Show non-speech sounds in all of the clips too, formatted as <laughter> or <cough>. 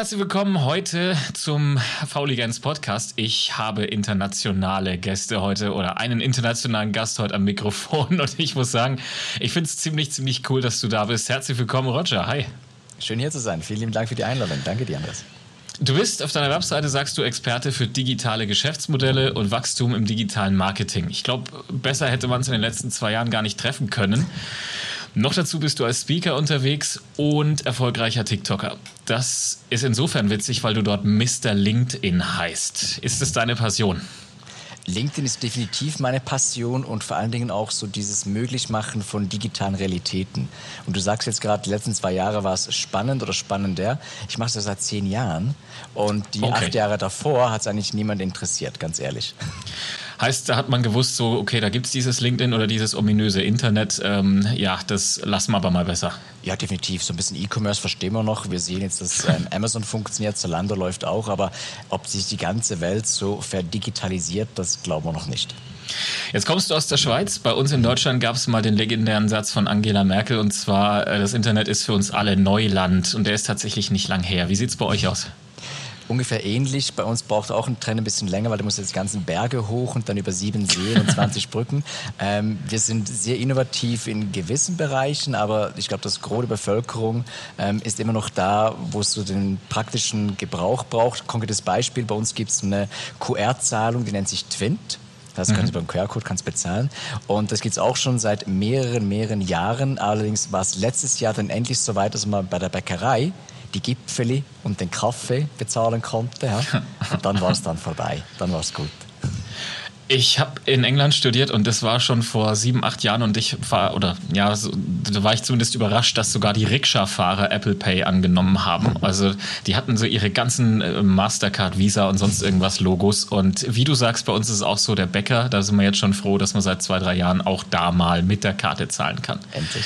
herzlich willkommen heute zum Fauligans Podcast. Ich habe internationale Gäste heute oder einen internationalen Gast heute am Mikrofon <laughs> und ich muss sagen, ich finde es ziemlich, ziemlich cool, dass du da bist. Herzlich willkommen, Roger. Hi. Schön hier zu sein. Vielen lieben Dank für die Einladung. Danke dir, Andres. Du bist auf deiner Webseite, sagst du, Experte für digitale Geschäftsmodelle und Wachstum im digitalen Marketing. Ich glaube, besser hätte man es in den letzten zwei Jahren gar nicht treffen können. Noch dazu bist du als Speaker unterwegs und erfolgreicher TikToker. Das ist insofern witzig, weil du dort Mr. LinkedIn heißt. Ist es deine Passion? LinkedIn ist definitiv meine Passion und vor allen Dingen auch so dieses Möglichmachen von digitalen Realitäten. Und du sagst jetzt gerade, die letzten zwei Jahre war es spannend oder spannender. Ich mache das seit zehn Jahren und die okay. acht Jahre davor hat es eigentlich niemand interessiert, ganz ehrlich. Heißt, da hat man gewusst, so, okay, da gibt es dieses LinkedIn oder dieses ominöse Internet. Ähm, ja, das lassen wir aber mal besser. Ja, definitiv. So ein bisschen E-Commerce verstehen wir noch. Wir sehen jetzt, dass ähm, <laughs> Amazon funktioniert, Zalando läuft auch, aber ob sich die ganze Welt so verdigitalisiert, das glauben wir noch nicht. Jetzt kommst du aus der Schweiz. Bei uns in Deutschland gab es mal den legendären Satz von Angela Merkel und zwar, äh, das Internet ist für uns alle Neuland und der ist tatsächlich nicht lang her. Wie sieht es bei euch aus? Ungefähr ähnlich. Bei uns braucht auch ein Trenn ein bisschen länger, weil du musst jetzt die ganzen Berge hoch und dann über sieben Seen und 20 <laughs> Brücken. Ähm, wir sind sehr innovativ in gewissen Bereichen, aber ich glaube, das Gros der Bevölkerung ähm, ist immer noch da, wo es so den praktischen Gebrauch braucht. Konkretes Beispiel, bei uns gibt es eine QR-Zahlung, die nennt sich Twint. Das mhm. können Sie beim QR-Code kannst bezahlen. Und das gibt es auch schon seit mehreren, mehreren Jahren. Allerdings war es letztes Jahr dann endlich so weit, dass man bei der Bäckerei die Gipfeli und den Kaffee bezahlen konnte. Ja. Und dann war es dann vorbei. Dann war es gut. Ich habe in England studiert und das war schon vor sieben, acht Jahren und ich war, oder ja, so, da war ich zumindest überrascht, dass sogar die Rikscha-Fahrer Apple Pay angenommen haben. Also die hatten so ihre ganzen äh, Mastercard, Visa und sonst irgendwas Logos. Und wie du sagst, bei uns ist es auch so, der Bäcker, da sind wir jetzt schon froh, dass man seit zwei, drei Jahren auch da mal mit der Karte zahlen kann. Endlich.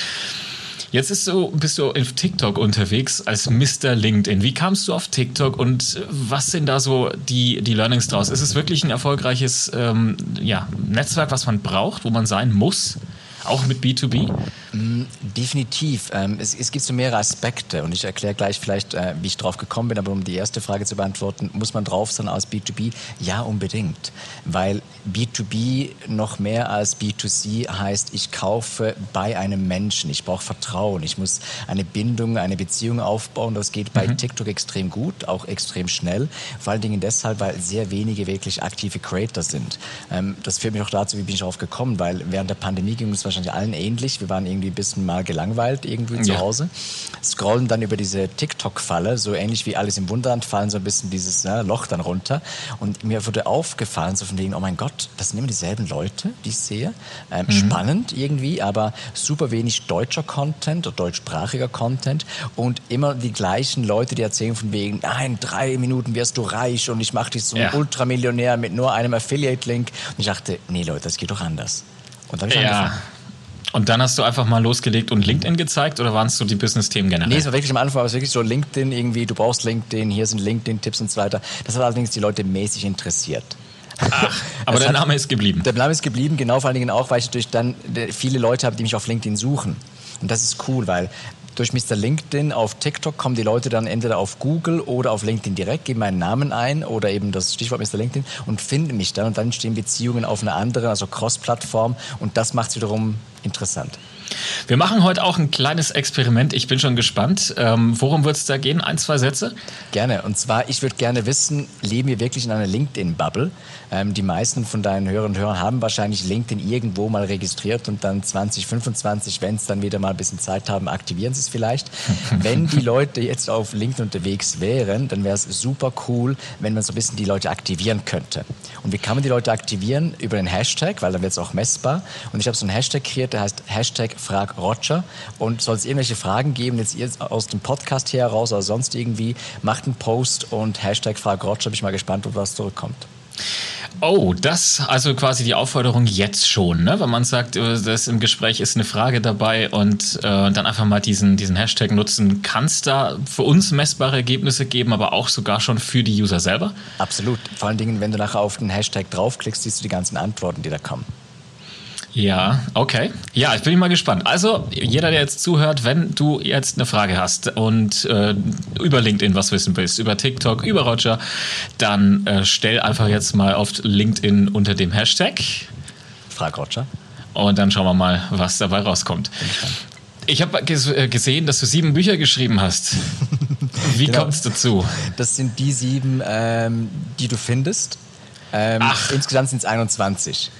Jetzt ist so, bist du auf TikTok unterwegs als Mr. LinkedIn. Wie kamst du auf TikTok und was sind da so die, die Learnings draus? Ist es wirklich ein erfolgreiches ähm, ja, Netzwerk, was man braucht, wo man sein muss? Auch mit B2B? Mm, definitiv. Ähm, es, es, gibt so mehrere Aspekte und ich erkläre gleich vielleicht, äh, wie ich drauf gekommen bin, aber um die erste Frage zu beantworten, muss man drauf sein aus B2B? Ja, unbedingt. Weil B2B noch mehr als B2C heißt, ich kaufe bei einem Menschen. Ich brauche Vertrauen. Ich muss eine Bindung, eine Beziehung aufbauen. Das geht bei mhm. TikTok extrem gut, auch extrem schnell. Vor allen Dingen deshalb, weil sehr wenige wirklich aktive Creator sind. Ähm, das führt mich auch dazu, wie bin ich darauf gekommen, weil während der Pandemie ging es wahrscheinlich allen ähnlich. Wir waren irgendwie ein bisschen mal gelangweilt irgendwie zu Hause. Scrollen dann über diese TikTok-Falle, so ähnlich wie alles im Wunderland, fallen so ein bisschen dieses ne, Loch dann runter. Und mir wurde aufgefallen, so von wegen, oh mein Gott, das sind immer dieselben Leute, die ich sehe. Ähm, mhm. Spannend irgendwie, aber super wenig deutscher Content oder deutschsprachiger Content und immer die gleichen Leute, die erzählen von wegen, nein, drei Minuten wirst du reich und ich mache dich zum ja. Ultramillionär mit nur einem Affiliate-Link. Und ich dachte, nee Leute, das geht doch anders. Und dann habe ich ja. angefangen. Und dann hast du einfach mal losgelegt und LinkedIn gezeigt oder waren es so die Business-Themen generell? Nee, es war wirklich am Anfang, war es wirklich so LinkedIn irgendwie, du brauchst LinkedIn, hier sind LinkedIn-Tipps und so weiter. Das hat allerdings die Leute mäßig interessiert. Ach, <laughs> aber der Name ist geblieben. Der Name ist geblieben, genau vor allen Dingen auch, weil ich natürlich dann viele Leute habe, die mich auf LinkedIn suchen. Und das ist cool, weil durch Mr. LinkedIn auf TikTok kommen die Leute dann entweder auf Google oder auf LinkedIn direkt, geben meinen Namen ein oder eben das Stichwort Mr. LinkedIn und finden mich dann und dann entstehen Beziehungen auf einer anderen, also Cross-Plattform und das macht es wiederum interessant. Wir machen heute auch ein kleines Experiment. Ich bin schon gespannt. Ähm, worum wird es da gehen? Ein, zwei Sätze? Gerne. Und zwar, ich würde gerne wissen, leben wir wirklich in einer LinkedIn-Bubble? Ähm, die meisten von deinen Hörern und Hörern haben wahrscheinlich LinkedIn irgendwo mal registriert und dann 2025, wenn es dann wieder mal ein bisschen Zeit haben, aktivieren sie es vielleicht. <laughs> wenn die Leute jetzt auf LinkedIn unterwegs wären, dann wäre es super cool, wenn man so ein bisschen die Leute aktivieren könnte. Und wie kann man die Leute aktivieren? Über den Hashtag, weil dann wird es auch messbar. Und ich habe so einen Hashtag kreiert, der heißt Hashtag Frag Roger. Und soll es irgendwelche Fragen geben, jetzt ihr aus dem Podcast hier heraus oder sonst irgendwie, macht einen Post und Hashtag Frag Roger. Bin ich mal gespannt, ob was zurückkommt. Oh, das also quasi die Aufforderung jetzt schon, ne? wenn man sagt, äh, das im Gespräch ist eine Frage dabei und äh, dann einfach mal diesen, diesen Hashtag nutzen. Kann es da für uns messbare Ergebnisse geben, aber auch sogar schon für die User selber? Absolut. Vor allen Dingen, wenn du nachher auf den Hashtag draufklickst, siehst du die ganzen Antworten, die da kommen. Ja, okay. Ja, ich bin mal gespannt. Also, jeder, der jetzt zuhört, wenn du jetzt eine Frage hast und äh, über LinkedIn was wissen willst, über TikTok, über Roger, dann äh, stell einfach jetzt mal auf LinkedIn unter dem Hashtag. Frag Roger. Und dann schauen wir mal, was dabei rauskommt. Ich habe äh, gesehen, dass du sieben Bücher geschrieben hast. <laughs> Wie genau. kommt es dazu? Das sind die sieben, ähm, die du findest. Ähm, Ach. Insgesamt sind es 21.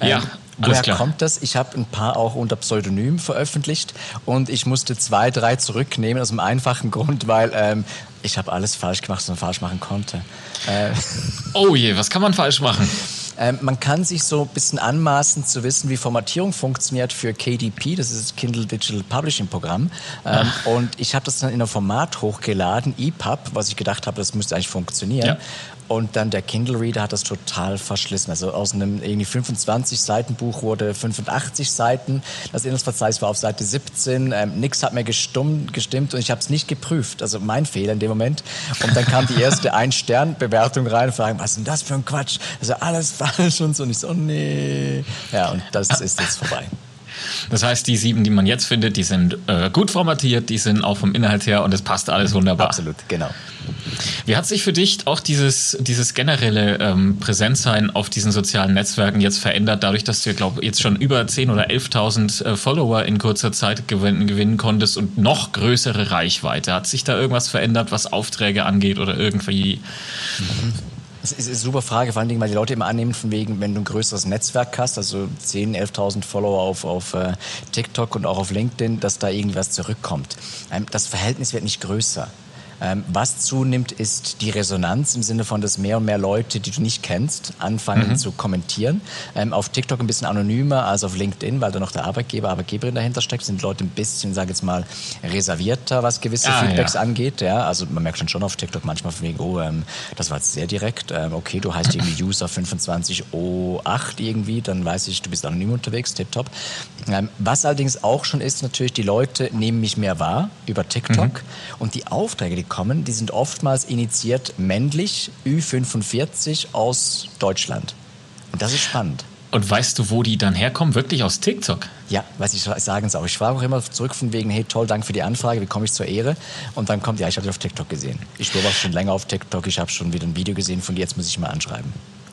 Ja. Woher kommt das? Ich habe ein paar auch unter Pseudonym veröffentlicht und ich musste zwei, drei zurücknehmen aus dem einfachen Grund, weil ähm, ich habe alles falsch gemacht, was man falsch machen konnte. Äh, oh je, was kann man falsch machen? Ähm, man kann sich so ein bisschen anmaßen zu wissen, wie Formatierung funktioniert für KDP, das ist das Kindle Digital Publishing Programm. Ähm, und ich habe das dann in einem Format hochgeladen, EPUB, was ich gedacht habe, das müsste eigentlich funktionieren. Ja. Und dann der Kindle Reader hat das total verschlissen. Also aus einem irgendwie 25 Seiten Buch wurde 85 Seiten. Das Inhaltsverzeichnis war auf Seite 17. Ähm, nix hat mir gestimmt, gestimmt und ich habe es nicht geprüft. Also mein Fehler in dem Moment. Und dann kam die erste <laughs> Ein-Stern-Bewertung rein und fragen, was ist denn das für ein Quatsch? Also alles <laughs> falsch und so. Und ich so, nee. Ja, und das ist jetzt vorbei. Das heißt, die sieben, die man jetzt findet, die sind äh, gut formatiert, die sind auch vom Inhalt her und es passt alles wunderbar. Absolut, genau. Wie hat sich für dich auch dieses, dieses generelle ähm, Präsenzsein auf diesen sozialen Netzwerken jetzt verändert, dadurch, dass du, glaube jetzt schon über 10.000 oder 11.000 äh, Follower in kurzer Zeit gewinnen, gewinnen konntest und noch größere Reichweite? Hat sich da irgendwas verändert, was Aufträge angeht oder irgendwie? Mhm. Das ist eine super Frage, vor allen Dingen, weil die Leute immer annehmen, von wegen, wenn du ein größeres Netzwerk hast, also 10.000, 11.000 Follower auf, auf uh, TikTok und auch auf LinkedIn, dass da irgendwas zurückkommt. Ähm, das Verhältnis wird nicht größer. Ähm, was zunimmt, ist die Resonanz im Sinne von, dass mehr und mehr Leute, die du nicht kennst, anfangen mhm. zu kommentieren. Ähm, auf TikTok ein bisschen anonymer als auf LinkedIn, weil da noch der Arbeitgeber, Arbeitgeberin dahinter steckt, sind Leute ein bisschen, sage jetzt mal, reservierter, was gewisse ah, Feedbacks ja. angeht. Ja, also man merkt schon schon auf TikTok manchmal von wegen, oh, ähm, das war jetzt sehr direkt. Ähm, okay, du heißt irgendwie <laughs> User 25O8 irgendwie, dann weiß ich, du bist anonym unterwegs, tipptopp. Ähm, was allerdings auch schon ist, natürlich, die Leute nehmen mich mehr wahr über TikTok mhm. und die Aufträge, die kommen, die sind oftmals initiiert männlich, Ü45 aus Deutschland. Und das ist spannend. Und weißt du, wo die dann herkommen? Wirklich aus TikTok? Ja, weiß ich sagen es auch. Ich frage auch immer zurück von wegen, hey toll, danke für die Anfrage, wie komme ich zur Ehre? Und dann kommt, ja, ich habe dich auf TikTok gesehen. Ich beobachte schon länger auf TikTok, ich habe schon wieder ein Video gesehen von dir, jetzt muss ich mal anschreiben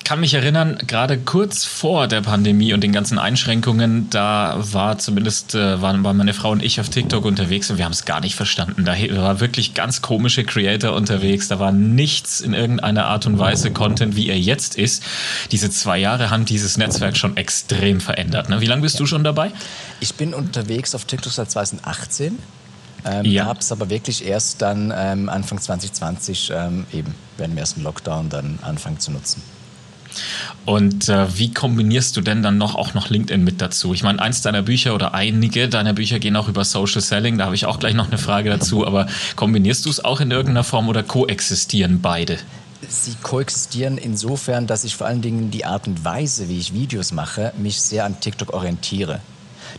kann mich erinnern, gerade kurz vor der Pandemie und den ganzen Einschränkungen, da war zumindest, äh, waren, waren meine Frau und ich auf TikTok unterwegs und wir haben es gar nicht verstanden. Da war wirklich ganz komische Creator unterwegs. Da war nichts in irgendeiner Art und Weise Content, wie er jetzt ist. Diese zwei Jahre haben dieses Netzwerk schon extrem verändert. Ne? Wie lange bist ja. du schon dabei? Ich bin unterwegs auf TikTok seit 2018. Ähm, ja. Habe es aber wirklich erst dann ähm, Anfang 2020 ähm, eben während dem ersten Lockdown dann anfangen zu nutzen. Und äh, wie kombinierst du denn dann noch auch noch LinkedIn mit dazu? Ich meine, eins deiner Bücher oder einige deiner Bücher gehen auch über Social Selling. Da habe ich auch gleich noch eine Frage dazu. Aber kombinierst du es auch in irgendeiner Form oder koexistieren beide? Sie koexistieren insofern, dass ich vor allen Dingen die Art und Weise, wie ich Videos mache, mich sehr an TikTok orientiere.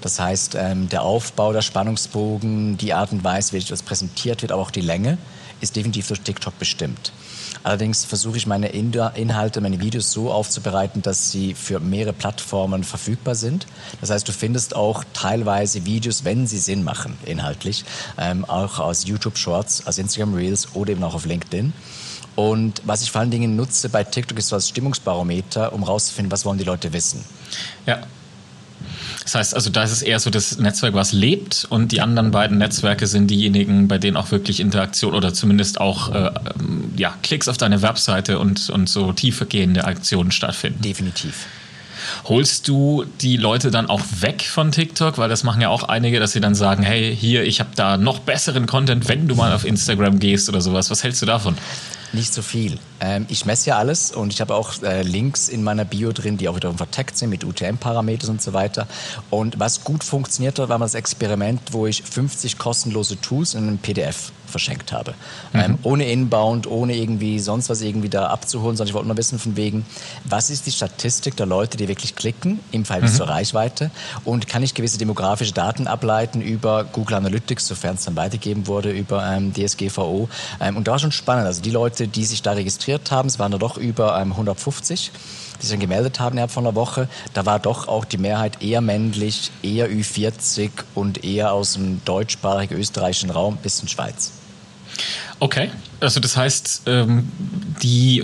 Das heißt, ähm, der Aufbau, der Spannungsbogen, die Art und Weise, wie etwas präsentiert wird, aber auch die Länge, ist definitiv durch TikTok bestimmt. Allerdings versuche ich meine Inhalte, meine Videos so aufzubereiten, dass sie für mehrere Plattformen verfügbar sind. Das heißt, du findest auch teilweise Videos, wenn sie Sinn machen, inhaltlich, ähm, auch aus YouTube Shorts, aus Instagram Reels oder eben auch auf LinkedIn. Und was ich vor allen Dingen nutze bei TikTok ist so als Stimmungsbarometer, um rauszufinden, was wollen die Leute wissen. Ja, das heißt also, da ist es eher so das Netzwerk, was lebt und die anderen beiden Netzwerke sind diejenigen, bei denen auch wirklich Interaktion oder zumindest auch äh, ja, Klicks auf deine Webseite und, und so tiefergehende Aktionen stattfinden. Definitiv. Holst du die Leute dann auch weg von TikTok? Weil das machen ja auch einige, dass sie dann sagen, hey, hier, ich habe da noch besseren Content, wenn du mal auf Instagram gehst oder sowas. Was hältst du davon? Nicht so viel. Ähm, ich messe ja alles und ich habe auch äh, Links in meiner Bio drin, die auch wiederum verteckt sind mit UTM-Parametern und so weiter. Und was gut funktioniert hat, war mal das Experiment, wo ich 50 kostenlose Tools in einem PDF verschenkt habe. Mhm. Ähm, ohne Inbound, ohne irgendwie sonst was irgendwie da abzuholen, sondern ich wollte nur wissen von wegen, was ist die Statistik der Leute, die wirklich klicken im Verhältnis mhm. zur Reichweite und kann ich gewisse demografische Daten ableiten über Google Analytics, sofern es dann weitergegeben wurde, über ähm, DSGVO. Ähm, und da war schon spannend. Also die Leute, Leute, die sich da registriert haben, es waren da doch über ähm, 150, die sich dann gemeldet haben innerhalb von einer Woche, da war doch auch die Mehrheit eher männlich, eher Ü40 und eher aus dem deutschsprachigen österreichischen Raum bis in Schweiz. Okay, also das heißt, ähm, die,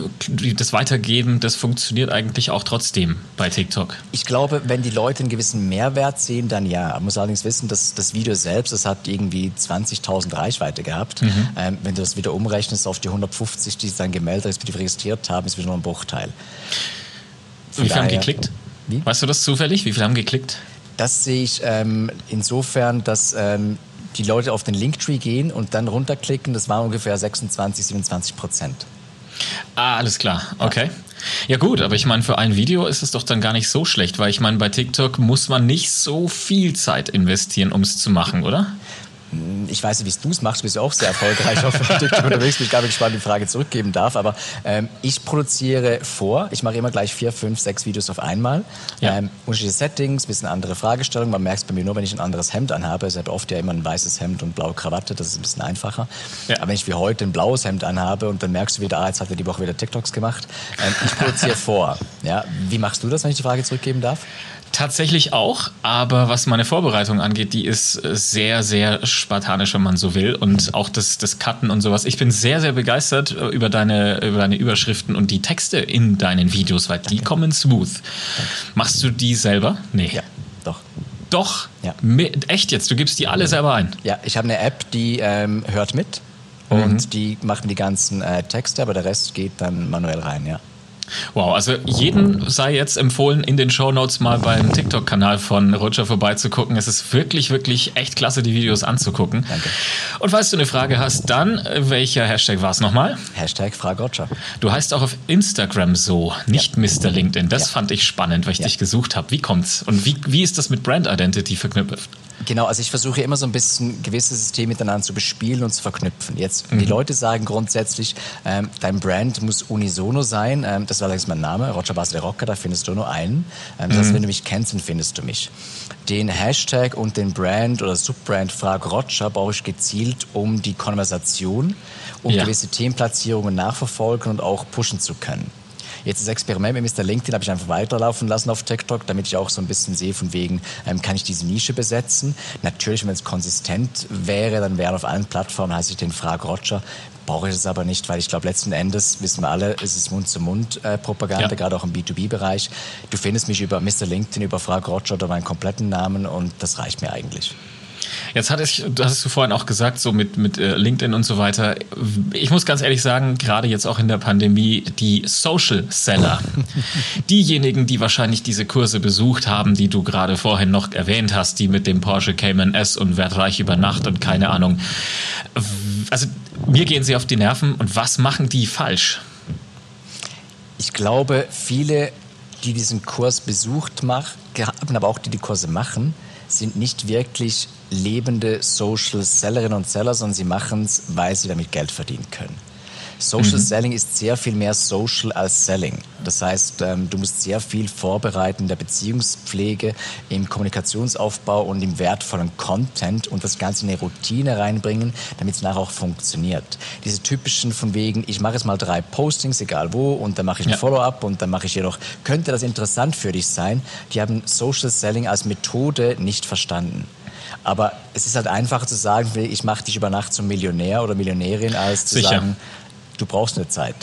das Weitergeben, das funktioniert eigentlich auch trotzdem bei TikTok. Ich glaube, wenn die Leute einen gewissen Mehrwert sehen, dann ja. Man muss allerdings wissen, dass das Video selbst, das hat irgendwie 20.000 Reichweite gehabt. Mhm. Ähm, wenn du das wieder umrechnest auf die 150, die sich dann gemeldet, respektive registriert haben, ist wieder nur ein Bruchteil. Von Wie viele haben geklickt? Wie? Weißt du das zufällig? Wie viele haben geklickt? Das sehe ich ähm, insofern, dass ähm, die Leute auf den Linktree gehen und dann runterklicken, das waren ungefähr 26, 27 Prozent. Ah, alles klar. Okay. Ja gut, aber ich meine, für ein Video ist es doch dann gar nicht so schlecht, weil ich meine, bei TikTok muss man nicht so viel Zeit investieren, um es zu machen, oder? Ich weiß nicht, wie du es machst, du bist ja auch sehr erfolgreich auf <laughs> TikTok unterwegs, bin ich gar nicht gespannt, die Frage zurückgeben darf, aber ähm, ich produziere vor, ich mache immer gleich vier, fünf, sechs Videos auf einmal, ja. ähm, unterschiedliche Settings, bisschen andere Fragestellungen, man merkt es bei mir nur, wenn ich ein anderes Hemd anhabe, ich habe oft ja immer ein weißes Hemd und blaue Krawatte, das ist ein bisschen einfacher, ja. aber wenn ich wie heute ein blaues Hemd anhabe und dann merkst du wieder, ah, jetzt hat er die Woche wieder TikToks gemacht, ähm, ich produziere <laughs> vor, ja, wie machst du das, wenn ich die Frage zurückgeben darf? Tatsächlich auch, aber was meine Vorbereitung angeht, die ist sehr, sehr spartanisch, wenn man so will. Und auch das, das Cutten und sowas. Ich bin sehr, sehr begeistert äh, über deine, über deine Überschriften und die Texte in deinen Videos, weil die kommen smooth. Danke. Machst du die selber? Nee. Ja, doch. Doch? Ja. Echt jetzt? Du gibst die alle selber ein? Ja, ich habe eine App, die ähm, hört mit und mhm. die macht mir die ganzen äh, Texte, aber der Rest geht dann manuell rein, ja. Wow, also jeden sei jetzt empfohlen, in den Show Notes mal beim TikTok-Kanal von Roger vorbeizugucken. Es ist wirklich, wirklich echt klasse, die Videos anzugucken. Danke. Und falls du eine Frage hast, dann welcher Hashtag war es nochmal? Hashtag Frag Roger. Du heißt auch auf Instagram so, nicht ja. Mr. LinkedIn. Das ja. fand ich spannend, weil ich ja. dich gesucht habe. Wie kommt's? Und wie, wie ist das mit Brand Identity verknüpft? Genau, also ich versuche immer so ein bisschen gewisse Systeme miteinander zu bespielen und zu verknüpfen. Jetzt, mhm. die Leute sagen grundsätzlich, ähm, dein Brand muss unisono sein. Ähm, das war allerdings mein Name, Roger Basel Rocker, da findest du nur einen. Ähm, das heißt, mhm. wenn du mich kennst, dann findest du mich. Den Hashtag und den Brand oder Subbrand Frag Roger brauche ich gezielt, um die Konversation, um ja. gewisse Themenplatzierungen nachverfolgen und auch pushen zu können. Jetzt das Experiment mit Mr. LinkedIn habe ich einfach weiterlaufen lassen auf TikTok, damit ich auch so ein bisschen sehe, von wegen, ähm, kann ich diese Nische besetzen? Natürlich, wenn es konsistent wäre, dann wären auf allen Plattformen, heiße ich den Frag Roger, brauche ich es aber nicht, weil ich glaube, letzten Endes, wissen wir alle, es ist Mund-zu-Mund-Propaganda, ja. gerade auch im B2B-Bereich. Du findest mich über Mr. LinkedIn, über Frag Roger oder meinen kompletten Namen und das reicht mir eigentlich. Jetzt hatte ich, das hast du vorhin auch gesagt, so mit, mit äh, LinkedIn und so weiter. Ich muss ganz ehrlich sagen, gerade jetzt auch in der Pandemie, die Social Seller, <laughs> diejenigen, die wahrscheinlich diese Kurse besucht haben, die du gerade vorhin noch erwähnt hast, die mit dem Porsche Cayman S und Wertreich über Nacht und keine Ahnung. Also mir gehen sie auf die Nerven und was machen die falsch? Ich glaube, viele, die diesen Kurs besucht haben, aber auch die die Kurse machen, sind nicht wirklich lebende Social Sellerinnen und Seller, sondern sie machen es, weil sie damit Geld verdienen können. Social mhm. Selling ist sehr viel mehr Social als Selling. Das heißt, ähm, du musst sehr viel vorbereiten in der Beziehungspflege, im Kommunikationsaufbau und im wertvollen Content und das Ganze in eine Routine reinbringen, damit es nachher auch funktioniert. Diese typischen von wegen, ich mache jetzt mal drei Postings, egal wo, und dann mache ich ein ja. Follow-up und dann mache ich jedoch, könnte das interessant für dich sein? Die haben Social Selling als Methode nicht verstanden. Aber es ist halt einfacher zu sagen, ich mache dich über Nacht zum Millionär oder Millionärin, als zu Sicher. sagen, du brauchst eine Zeit.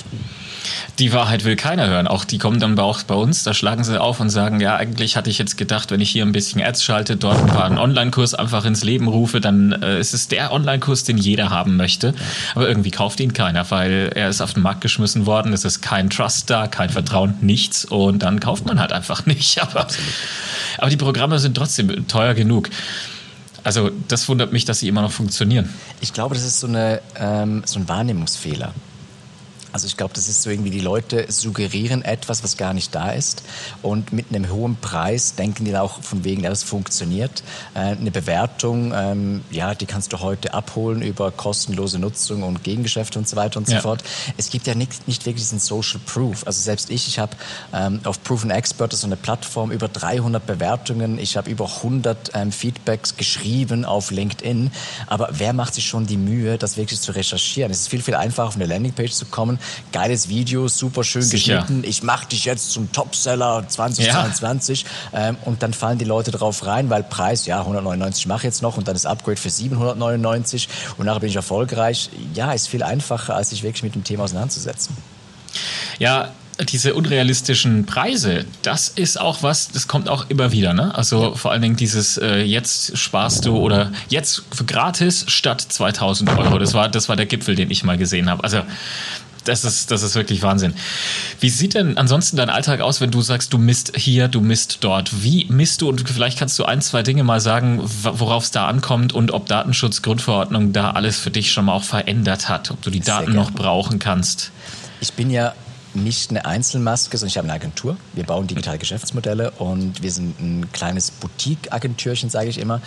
Die Wahrheit will keiner hören. Auch die kommen dann auch bei uns, da schlagen sie auf und sagen, ja, eigentlich hatte ich jetzt gedacht, wenn ich hier ein bisschen Ads schalte, dort ein paar einen Online-Kurs einfach ins Leben rufe, dann äh, ist es der Online-Kurs, den jeder haben möchte. Aber irgendwie kauft ihn keiner, weil er ist auf den Markt geschmissen worden, es ist kein Trust da, kein Vertrauen, nichts und dann kauft man halt einfach <laughs> nicht. Aber, aber die Programme sind trotzdem teuer genug. Also das wundert mich, dass sie immer noch funktionieren. Ich glaube, das ist so, eine, ähm, so ein Wahrnehmungsfehler. Also ich glaube, das ist so irgendwie, die Leute suggerieren etwas, was gar nicht da ist. Und mit einem hohen Preis denken die dann auch von wegen, ja, das funktioniert. Äh, eine Bewertung, ähm, ja, die kannst du heute abholen über kostenlose Nutzung und Gegengeschäfte und so weiter und ja. so fort. Es gibt ja nicht, nicht wirklich diesen Social Proof. Also selbst ich, ich habe ähm, auf Proven Expert, das ist so eine Plattform, über 300 Bewertungen. Ich habe über 100 ähm, Feedbacks geschrieben auf LinkedIn. Aber wer macht sich schon die Mühe, das wirklich zu recherchieren? Es ist viel, viel einfacher, auf eine Landingpage zu kommen geiles Video, super schön Sicher. geschnitten, ich mache dich jetzt zum Topseller 2022 ja. ähm, und dann fallen die Leute drauf rein, weil Preis, ja, 199 mache ich jetzt noch und dann das Upgrade für 799 und nachher bin ich erfolgreich. Ja, ist viel einfacher, als sich wirklich mit dem Thema auseinanderzusetzen. Ja, diese unrealistischen Preise, das ist auch was, das kommt auch immer wieder. Ne? Also vor allen Dingen dieses äh, jetzt sparst du oder jetzt gratis statt 2000 Euro. Das war, das war der Gipfel, den ich mal gesehen habe. Also das ist, das ist wirklich Wahnsinn. Wie sieht denn ansonsten dein Alltag aus, wenn du sagst, du misst hier, du misst dort? Wie misst du und vielleicht kannst du ein, zwei Dinge mal sagen, worauf es da ankommt und ob Datenschutzgrundverordnung da alles für dich schon mal auch verändert hat, ob du die Daten noch brauchen kannst? Ich bin ja nicht eine Einzelmaske, sondern ich habe eine Agentur. Wir bauen digitale Geschäftsmodelle und wir sind ein kleines Boutique-Agentürchen, sage ich immer,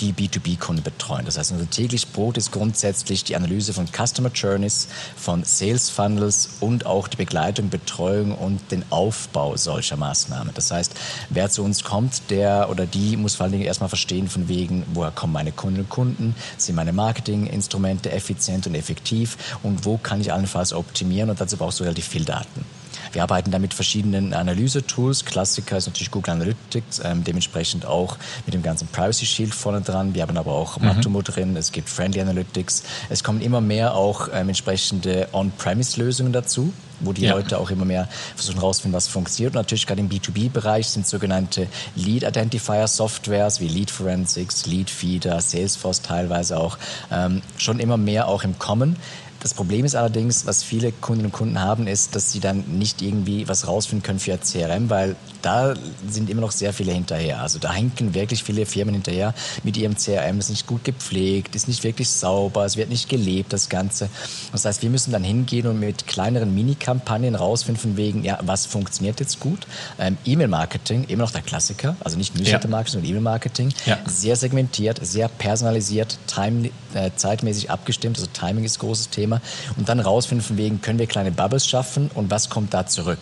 die B2B-Kunden betreuen. Das heißt, unser täglich Brot ist grundsätzlich die Analyse von Customer Journeys, von Sales Funnels und auch die Begleitung, Betreuung und den Aufbau solcher Maßnahmen. Das heißt, wer zu uns kommt, der oder die muss vor allen Dingen erstmal verstehen, von wegen, woher kommen meine Kunden und Kunden, sind meine Marketinginstrumente effizient und effektiv und wo kann ich allenfalls optimieren und dazu brauchst du relativ viel Daten. Wir arbeiten da mit verschiedenen Analyse-Tools. Klassiker ist natürlich Google Analytics, ähm, dementsprechend auch mit dem ganzen Privacy Shield vorne dran. Wir haben aber auch mhm. Matomo drin, es gibt Friendly Analytics. Es kommen immer mehr auch ähm, entsprechende On-Premise-Lösungen dazu wo die ja. Leute auch immer mehr versuchen herauszufinden, was funktioniert. Und natürlich gerade im B2B-Bereich sind sogenannte Lead Identifier Softwares wie Lead Forensics, Lead Feeder, Salesforce teilweise auch ähm, schon immer mehr auch im Kommen. Das Problem ist allerdings, was viele Kundinnen und Kunden haben, ist, dass sie dann nicht irgendwie was rausfinden können für ihr CRM, weil da sind immer noch sehr viele hinterher. Also da hinken wirklich viele Firmen hinterher mit ihrem CRM. Das ist nicht gut gepflegt, ist nicht wirklich sauber, es wird nicht gelebt, das Ganze. Das heißt, wir müssen dann hingehen und mit kleineren Mini-Kampagnen rausfinden, von wegen, ja, was funktioniert jetzt gut? Ähm, E-Mail-Marketing, immer noch der Klassiker, also nicht Newsletter-Marketing, sondern E-Mail-Marketing. Ja. Sehr segmentiert, sehr personalisiert, time, äh, zeitmäßig abgestimmt, also Timing ist ein großes Thema. Thema und dann rausfinden, von wegen, können wir kleine Bubbles schaffen und was kommt da zurück.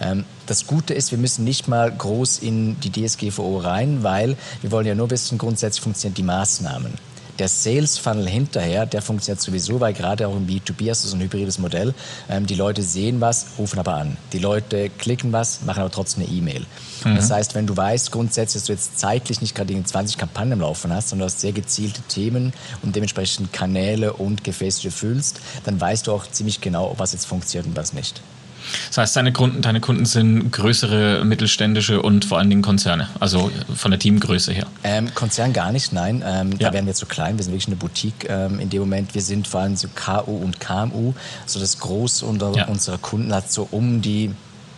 Ähm, das Gute ist, wir müssen nicht mal groß in die DSGVO rein, weil wir wollen ja nur wissen, grundsätzlich funktionieren die Maßnahmen. Der Sales Funnel hinterher, der funktioniert sowieso, weil gerade auch im B2B hast du so ein hybrides Modell. Ähm, die Leute sehen was, rufen aber an. Die Leute klicken was, machen aber trotzdem eine E-Mail. Mhm. Das heißt, wenn du weißt grundsätzlich, dass du jetzt zeitlich nicht gerade 20 Kampagnen im Laufen hast, sondern du hast sehr gezielte Themen und dementsprechend Kanäle und Gefäße füllst, dann weißt du auch ziemlich genau, was jetzt funktioniert und was nicht. Das heißt, deine Kunden, deine Kunden sind größere, mittelständische und vor allen Dingen Konzerne, also von der Teamgröße her. Ähm, Konzern gar nicht, nein. Ähm, ja. Da werden wir zu klein. Wir sind wirklich eine Boutique ähm, in dem Moment. Wir sind vor allem so KU und KMU. So das Groß unter ja. unserer Kunden hat so um die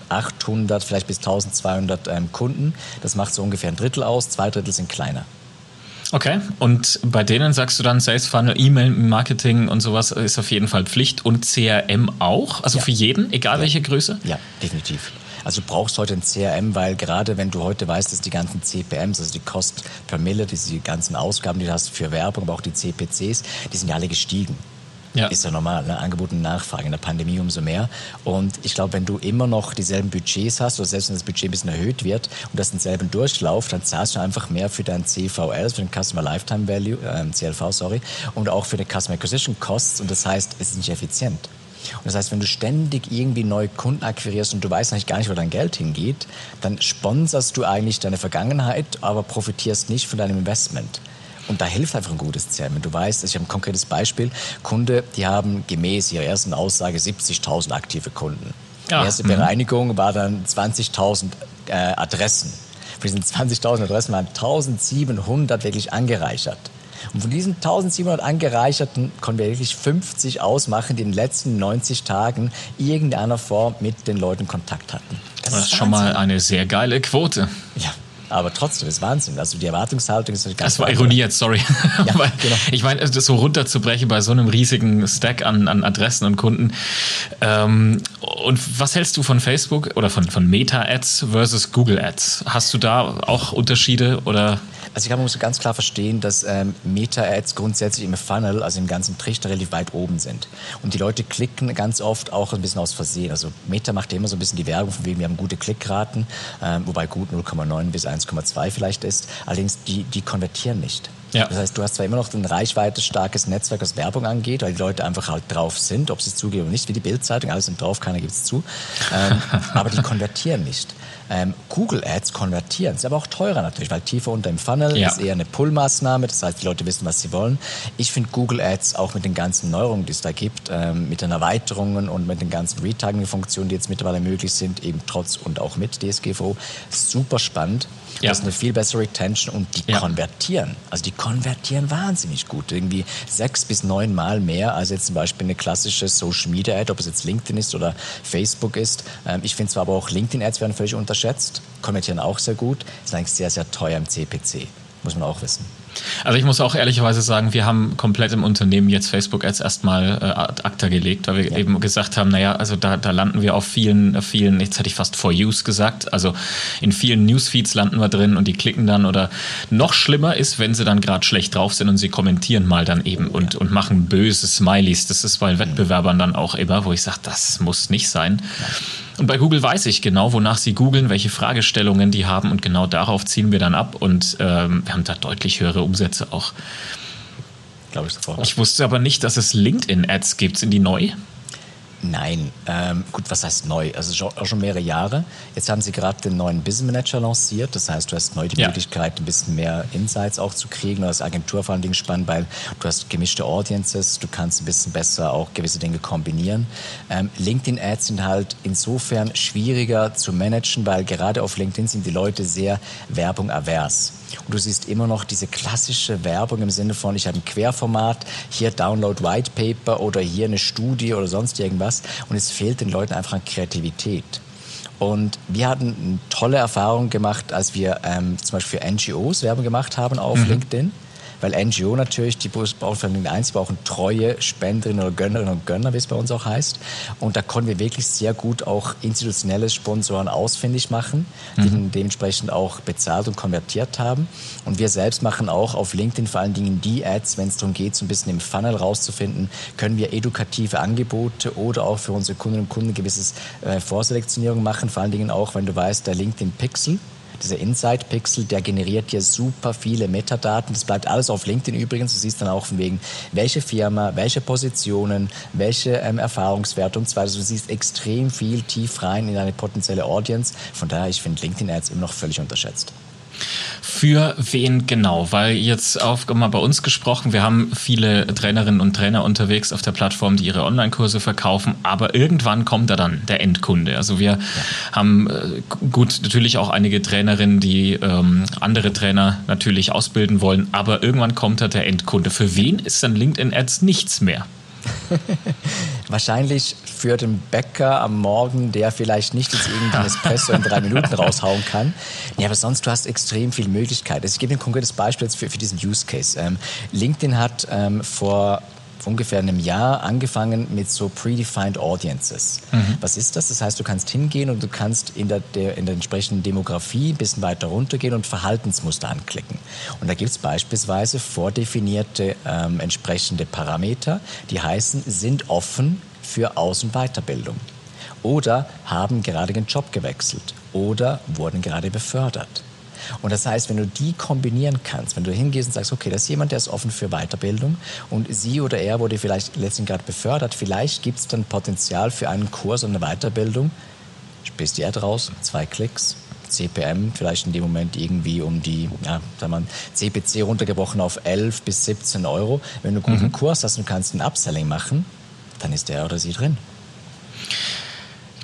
800, vielleicht bis 1200 ähm, Kunden. Das macht so ungefähr ein Drittel aus. Zwei Drittel sind kleiner. Okay, und bei denen sagst du dann Sales Funnel, E-Mail-Marketing und sowas ist auf jeden Fall Pflicht und CRM auch, also ja. für jeden, egal ja. welche Größe? Ja, definitiv. Also du brauchst heute ein CRM, weil gerade wenn du heute weißt, dass die ganzen CPMs, also die Cost per Mille, diese ganzen Ausgaben, die du hast für Werbung, aber auch die CPCs, die sind ja alle gestiegen. Ja. Ist ja normal, ne? Angebot und Nachfrage. In der Pandemie umso mehr. Und ich glaube, wenn du immer noch dieselben Budgets hast, oder selbst wenn das Budget ein bisschen erhöht wird und das denselben Durchlauf, dann zahlst du einfach mehr für dein CVL, für den Customer Lifetime Value, äh, CLV, sorry, und auch für die Customer Acquisition Costs. Und das heißt, es ist nicht effizient. Und das heißt, wenn du ständig irgendwie neue Kunden akquirierst und du weißt eigentlich gar nicht, wo dein Geld hingeht, dann sponserst du eigentlich deine Vergangenheit, aber profitierst nicht von deinem Investment. Und da hilft einfach ein gutes CRM. Du weißt, ich habe ein konkretes Beispiel, Kunde, die haben gemäß ihrer ersten Aussage 70.000 aktive Kunden. Ja. Die erste mhm. Bereinigung war dann 20.000 äh, Adressen. Für diesen 20.000 Adressen waren 1.700 wirklich angereichert. Und von diesen 1700 angereicherten konnten wir wirklich 50 ausmachen, die in den letzten 90 Tagen irgendeiner Form mit den Leuten Kontakt hatten. Das, das ist schon mal eine sehr geile Quote. Aber trotzdem ist Wahnsinn. Also die Erwartungshaltung ist ganz. Das war ironiert, sorry. Ja, <laughs> genau. Ich meine, das so runterzubrechen bei so einem riesigen Stack an, an Adressen und Kunden. Ähm, und was hältst du von Facebook oder von, von Meta-Ads versus Google-Ads? Hast du da auch Unterschiede oder? Also ich glaube, man muss ganz klar verstehen, dass ähm, Meta-Ads grundsätzlich im Funnel, also im ganzen Trichter, relativ weit oben sind. Und die Leute klicken ganz oft auch ein bisschen aus Versehen. Also Meta macht ja immer so ein bisschen die Werbung, von wegen wir haben gute Klickraten, ähm, wobei gut 0,9 bis 1,2 vielleicht ist. Allerdings, die, die konvertieren nicht. Ja. Das heißt, du hast zwar immer noch ein reichweitestarkes Netzwerk, was Werbung angeht, weil die Leute einfach halt drauf sind, ob sie es zugeben oder nicht, wie die Bildzeitung, alle sind drauf, keiner gibt es zu. Ähm, <laughs> aber die konvertieren nicht. Ähm, Google Ads konvertieren, ist aber auch teurer natürlich, weil tiefer unter dem Funnel ja. ist eher eine Pull-Maßnahme, das heißt, die Leute wissen, was sie wollen. Ich finde Google Ads auch mit den ganzen Neuerungen, die es da gibt, ähm, mit den Erweiterungen und mit den ganzen Retargeting-Funktionen, die jetzt mittlerweile möglich sind, eben trotz und auch mit DSGVO, super spannend. Ja. hast eine viel bessere Retention und die ja. konvertieren. Also die konvertieren wahnsinnig gut. Irgendwie sechs bis neun Mal mehr als jetzt zum Beispiel eine klassische Social Media Ad, ob es jetzt LinkedIn ist oder Facebook ist. Ähm, ich finde zwar aber auch LinkedIn Ads werden völlig unterschätzt, konvertieren auch sehr gut, sind eigentlich sehr, sehr teuer im CPC. Muss man auch wissen. Also ich muss auch ehrlicherweise sagen, wir haben komplett im Unternehmen jetzt Facebook-Ads erstmal äh, ad acta gelegt, weil wir ja. eben gesagt haben, naja, also da, da landen wir auf vielen, vielen, jetzt hätte ich fast For Use gesagt, also in vielen Newsfeeds landen wir drin und die klicken dann oder noch schlimmer ist, wenn sie dann gerade schlecht drauf sind und sie kommentieren mal dann eben oh, und, ja. und machen böse Smileys. Das ist bei Wettbewerbern dann auch immer, wo ich sage, das muss nicht sein. Ja. Und bei Google weiß ich genau, wonach sie googeln, welche Fragestellungen die haben und genau darauf ziehen wir dann ab und ähm, wir haben da deutlich höhere Umsätze auch. Glaube ich sofort. Ich wusste aber nicht, dass es LinkedIn-Ads gibt. Sind die neu? Nein, ähm, gut, was heißt neu? Also schon, auch schon mehrere Jahre. Jetzt haben sie gerade den neuen Business Manager lanciert. Das heißt, du hast neu die ja. Möglichkeit, ein bisschen mehr Insights auch zu kriegen. Du hast Agentur vor allen Dingen spannend, weil du hast gemischte Audiences. Du kannst ein bisschen besser auch gewisse Dinge kombinieren. Ähm, LinkedIn Ads sind halt insofern schwieriger zu managen, weil gerade auf LinkedIn sind die Leute sehr Werbung avers. Und du siehst immer noch diese klassische Werbung im Sinne von, ich habe ein Querformat, hier Download White Paper oder hier eine Studie oder sonst irgendwas. Und es fehlt den Leuten einfach an Kreativität. Und wir hatten eine tolle Erfahrung gemacht, als wir ähm, zum Beispiel für NGOs Werbung gemacht haben auf mhm. LinkedIn weil NGO natürlich, die brauchen vor allem eins, die brauchen treue Spenderinnen oder Gönnerinnen und Gönner, wie es bei uns auch heißt. Und da konnten wir wirklich sehr gut auch institutionelle Sponsoren ausfindig machen, die mhm. dementsprechend auch bezahlt und konvertiert haben. Und wir selbst machen auch auf LinkedIn vor allen Dingen die Ads, wenn es darum geht, so ein bisschen im Funnel rauszufinden, können wir edukative Angebote oder auch für unsere Kundinnen und Kunden gewisses äh, Vorselektionierung machen, vor allen Dingen auch, wenn du weißt, der LinkedIn Pixel, dieser Insight-Pixel, der generiert dir super viele Metadaten. Das bleibt alles auf LinkedIn übrigens. Du siehst dann auch von wegen, welche Firma, welche Positionen, welche ähm, Erfahrungswerte und so weiter. Also du siehst extrem viel tief rein in deine potenzielle Audience. Von daher, ich finde LinkedIn-Ads immer noch völlig unterschätzt. Für wen genau? Weil jetzt auf mal bei uns gesprochen, wir haben viele Trainerinnen und Trainer unterwegs auf der Plattform, die ihre Online-Kurse verkaufen, aber irgendwann kommt da dann der Endkunde. Also wir ja. haben äh, gut natürlich auch einige Trainerinnen, die ähm, andere Trainer natürlich ausbilden wollen, aber irgendwann kommt da der Endkunde. Für wen ist dann LinkedIn Ads nichts mehr? <laughs> Wahrscheinlich für den Bäcker am Morgen, der vielleicht nicht jetzt irgendein Espresso in drei <laughs> Minuten raushauen kann. Ja, aber sonst, du hast extrem viele Möglichkeiten. Also ich gebe ein konkretes Beispiel jetzt für, für diesen Use Case. Ähm, LinkedIn hat ähm, vor ungefähr einem Jahr angefangen mit so predefined audiences. Mhm. Was ist das? Das heißt, du kannst hingehen und du kannst in der, der, in der entsprechenden Demografie ein bisschen weiter runtergehen und Verhaltensmuster anklicken. Und da gibt es beispielsweise vordefinierte ähm, entsprechende Parameter, die heißen, sind offen für Aus- und Weiterbildung oder haben gerade den Job gewechselt oder wurden gerade befördert. Und das heißt, wenn du die kombinieren kannst, wenn du hingehst und sagst, okay, das ist jemand, der ist offen für Weiterbildung und sie oder er wurde vielleicht letztens gerade befördert, vielleicht gibt es dann Potenzial für einen Kurs und eine Weiterbildung, spielst die Ad raus, zwei Klicks, CPM vielleicht in dem Moment irgendwie um die, ja, sagen wir CPC runtergebrochen auf 11 bis 17 Euro. Wenn du einen guten mhm. Kurs hast und kannst ein Upselling machen, dann ist der oder sie drin.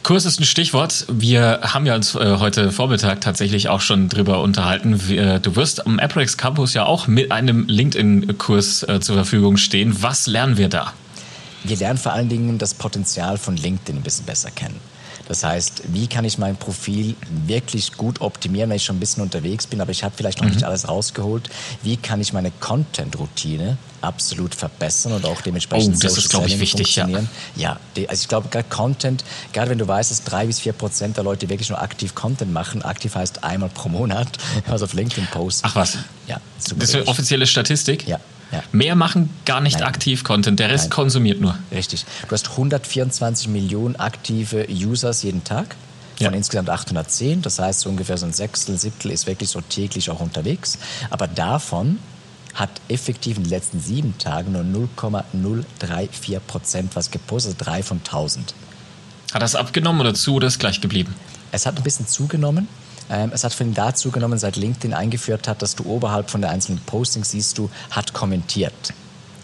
Kurs ist ein Stichwort. Wir haben ja uns äh, heute Vormittag tatsächlich auch schon drüber unterhalten. Wir, du wirst am Aprex Campus ja auch mit einem LinkedIn-Kurs äh, zur Verfügung stehen. Was lernen wir da? Wir lernen vor allen Dingen das Potenzial von LinkedIn ein bisschen besser kennen. Das heißt, wie kann ich mein Profil wirklich gut optimieren, wenn ich schon ein bisschen unterwegs bin, aber ich habe vielleicht noch mhm. nicht alles rausgeholt? Wie kann ich meine Content-Routine absolut verbessern und auch dementsprechend oh, das ist, glaube ich, wichtig, funktionieren? Ja, ja also ich glaube, gerade Content, gerade wenn du weißt, dass drei bis vier Prozent der Leute wirklich nur aktiv Content machen, aktiv heißt einmal pro Monat, <laughs> also auf LinkedIn posten. Ach was? Ja. Das ist eine offizielle Statistik? Ja. Ja. Mehr machen gar nicht Nein. aktiv Content, der Rest Nein. konsumiert nur. Richtig. Du hast 124 Millionen aktive Users jeden Tag von ja. insgesamt 810. Das heißt, so ungefähr so ein Sechstel, Siebtel ist wirklich so täglich auch unterwegs. Aber davon hat effektiv in den letzten sieben Tagen nur 0,034 Prozent was gepostet, also drei von 1000. Hat das abgenommen oder zu oder ist gleich geblieben? Es hat ein bisschen zugenommen. Ähm, es hat von da zugenommen, seit LinkedIn eingeführt hat, dass du oberhalb von der einzelnen Postings siehst du, hat kommentiert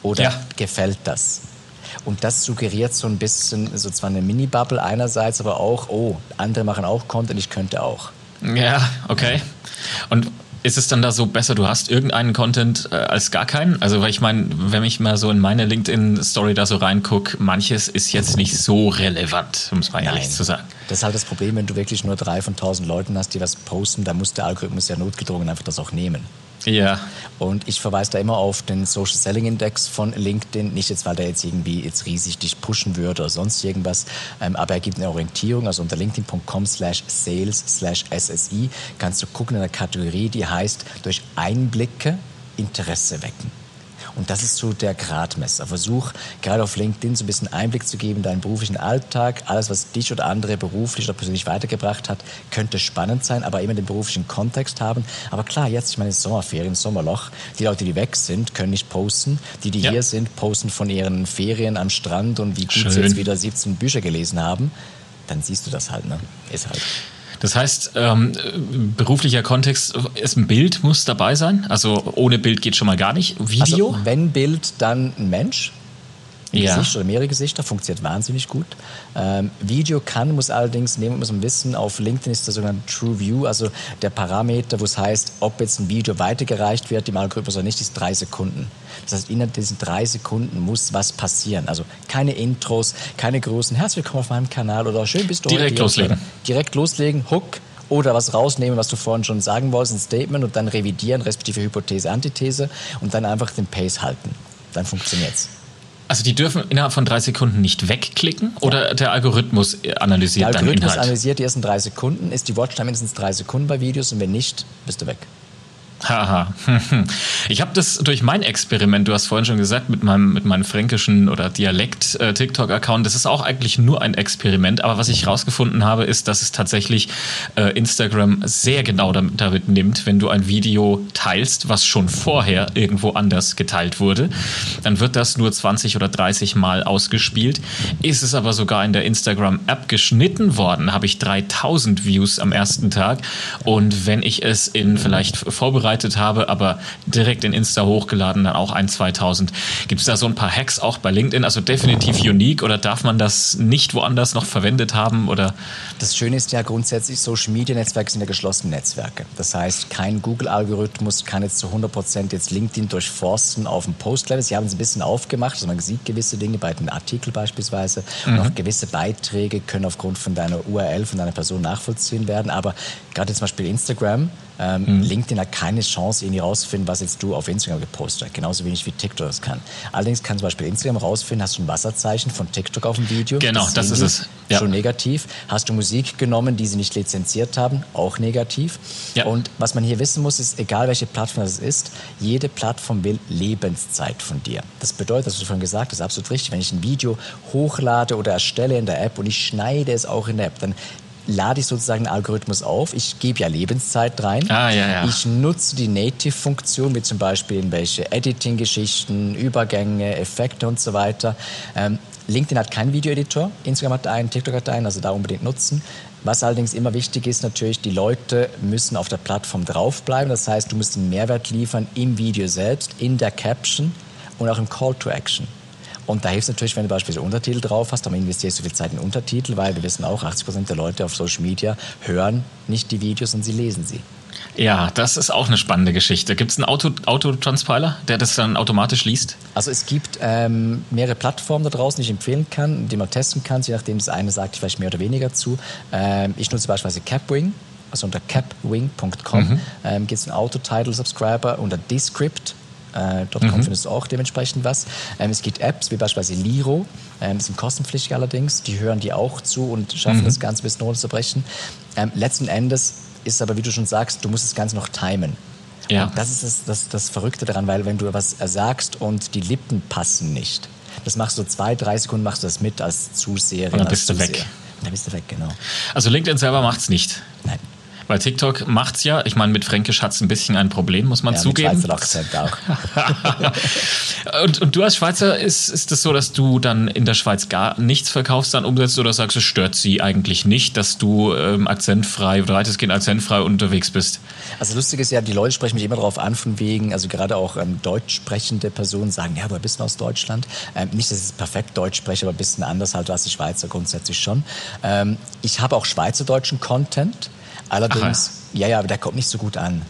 oder ja. gefällt das. Und das suggeriert so ein bisschen, so zwar eine Mini-Bubble einerseits, aber auch, oh, andere machen auch Content, ich könnte auch. Ja, okay. Und ist es dann da so besser, du hast irgendeinen Content äh, als gar keinen? Also, weil ich meine, wenn ich mal so in meine LinkedIn-Story da so reingucke, manches ist jetzt nicht so relevant, um es mal Nein. ehrlich zu sagen. Das ist halt das Problem, wenn du wirklich nur drei von tausend Leuten hast, die was posten, dann muss der Algorithmus ja notgedrungen einfach das auch nehmen. Ja. Und ich verweise da immer auf den Social Selling Index von LinkedIn. Nicht jetzt, weil der jetzt irgendwie jetzt riesig dich pushen würde oder sonst irgendwas, ähm, aber er gibt eine Orientierung. Also unter linkedin.com slash sales slash SSI kannst du gucken in der Kategorie, die heißt durch Einblicke Interesse wecken. Und das ist so der Gradmesser. Versuch gerade auf LinkedIn so ein bisschen Einblick zu geben in deinen beruflichen Alltag. Alles, was dich oder andere beruflich oder persönlich weitergebracht hat, könnte spannend sein, aber immer den beruflichen Kontext haben. Aber klar, jetzt, ich meine, Sommerferien, Sommerloch. Die Leute, die weg sind, können nicht posten. Die, die ja. hier sind, posten von ihren Ferien am Strand und wie gut Schön. sie jetzt wieder 17 Bücher gelesen haben. Dann siehst du das halt, ne? Ist halt. Das heißt, ähm, beruflicher Kontext, ist ein Bild muss dabei sein. Also ohne Bild geht schon mal gar nicht. Video? Also wenn Bild, dann ein Mensch ein ja. Gesicht oder mehrere Gesichter, funktioniert wahnsinnig gut. Ähm, Video kann, muss allerdings, nehmen muss man wissen, auf LinkedIn ist der sogenannte True View, also der Parameter, wo es heißt, ob jetzt ein Video weitergereicht wird im Algorithmus oder nicht, ist drei Sekunden. Das heißt, innerhalb diesen drei Sekunden muss was passieren. Also keine Intros, keine großen Herzlich willkommen auf meinem Kanal oder schön bist du Direkt heute loslegen. Direkt loslegen, Hook oder was rausnehmen, was du vorhin schon sagen wolltest, ein Statement und dann revidieren, respektive Hypothese, Antithese und dann einfach den Pace halten. Dann funktioniert's. Also die dürfen innerhalb von drei Sekunden nicht wegklicken oder der Algorithmus analysiert der Algorithmus Inhalt? analysiert die ersten drei Sekunden. Ist die Watchtime mindestens drei Sekunden bei Videos und wenn nicht, bist du weg. Haha. <laughs> Ich habe das durch mein Experiment, du hast vorhin schon gesagt, mit meinem, mit meinem fränkischen oder Dialekt-TikTok-Account, das ist auch eigentlich nur ein Experiment. Aber was ich herausgefunden habe, ist, dass es tatsächlich äh, Instagram sehr genau damit, damit, nimmt, wenn du ein Video teilst, was schon vorher irgendwo anders geteilt wurde. Dann wird das nur 20 oder 30 Mal ausgespielt. Ist es aber sogar in der Instagram-App geschnitten worden, habe ich 3000 Views am ersten Tag. Und wenn ich es in vielleicht vorbereitet vorbereitet habe, aber direkt in Insta hochgeladen, dann auch ein 2000. Gibt es da so ein paar Hacks auch bei LinkedIn? Also definitiv unique oder darf man das nicht woanders noch verwendet haben? Oder? Das Schöne ist ja grundsätzlich, Social Media Netzwerke sind ja geschlossene Netzwerke. Das heißt, kein Google-Algorithmus kann jetzt zu 100 Prozent jetzt LinkedIn durchforsten auf dem Post-Level. Sie haben es ein bisschen aufgemacht, also man sieht gewisse Dinge bei den Artikeln beispielsweise mhm. und auch gewisse Beiträge können aufgrund von deiner URL, von deiner Person nachvollziehen werden. Aber gerade zum Beispiel Instagram, ähm, mhm. LinkedIn hat keine Chance, irgendwie rauszufinden, was jetzt du auf Instagram gepostet hast. Genauso wenig wie TikTok das kann. Allerdings kann zum Beispiel Instagram rausfinden, hast du ein Wasserzeichen von TikTok auf dem Video. Genau, das, das ist es. Ja. Schon negativ. Hast du Musik genommen, die sie nicht lizenziert haben, auch negativ. Ja. Und was man hier wissen muss, ist, egal welche Plattform das ist, jede Plattform will Lebenszeit von dir. Das bedeutet, das du vorhin gesagt hast, absolut richtig. Wenn ich ein Video hochlade oder erstelle in der App und ich schneide es auch in der App, dann lade ich sozusagen einen Algorithmus auf. Ich gebe ja Lebenszeit rein. Ah, ja, ja. Ich nutze die Native-Funktion, wie zum Beispiel in welche Editing-Geschichten, Übergänge, Effekte und so weiter. Ähm, LinkedIn hat keinen Video-Editor, Instagram hat einen, TikTok hat einen, also da unbedingt nutzen. Was allerdings immer wichtig ist, natürlich, die Leute müssen auf der Plattform draufbleiben. Das heißt, du musst einen Mehrwert liefern im Video selbst, in der Caption und auch im Call to Action. Und da hilft es natürlich, wenn du beispielsweise Untertitel drauf hast, dann investierst du viel Zeit in Untertitel, weil wir wissen auch, 80 Prozent der Leute auf Social Media hören nicht die Videos und sie lesen sie. Ja, das ist auch eine spannende Geschichte. Gibt es einen Auto, Autotranspiler, der das dann automatisch liest? Also es gibt ähm, mehrere Plattformen da draußen, die ich empfehlen kann, die man testen kann, je nachdem das eine sagt vielleicht mehr oder weniger zu. Ähm, ich nutze beispielsweise Capwing, also unter capwing.com mhm. ähm, gibt es einen Auto-Title-Subscriber unter Descript äh, dort mhm. findest du auch dementsprechend was. Ähm, es gibt Apps wie beispielsweise Liro, ähm, die sind kostenpflichtig allerdings, die hören dir auch zu und schaffen mhm. das Ganze bis runterzubrechen. Ähm, letzten Endes ist aber, wie du schon sagst, du musst das Ganze noch timen. Ja. Und das ist das, das, das Verrückte daran, weil wenn du was sagst und die Lippen passen nicht, das machst du zwei, drei Sekunden, machst du das mit als Zuseherin. Und dann bist du weg. Dann bist du weg, genau. Also LinkedIn selber macht es nicht. Nein. Weil TikTok macht's ja, ich meine, mit Fränkisch hat's ein bisschen ein Problem, muss man Ja, mit zugeben. Schweizer Akzent auch. <laughs> und, und du als Schweizer, ist, ist das so, dass du dann in der Schweiz gar nichts verkaufst, dann umsetzt oder sagst, es stört sie eigentlich nicht, dass du ähm, akzentfrei oder weitestgehend akzentfrei unterwegs bist? Also lustig ist ja, die Leute sprechen mich immer darauf an, von wegen, also gerade auch ähm, deutsch sprechende Personen sagen, ja, woher bist du aus Deutschland? Ähm, nicht, dass ich perfekt Deutsch spreche, aber ein bisschen anders halt als die Schweizer grundsätzlich schon. Ähm, ich habe auch schweizerdeutschen Content, allerdings, ja, ja, aber der kommt nicht so gut an.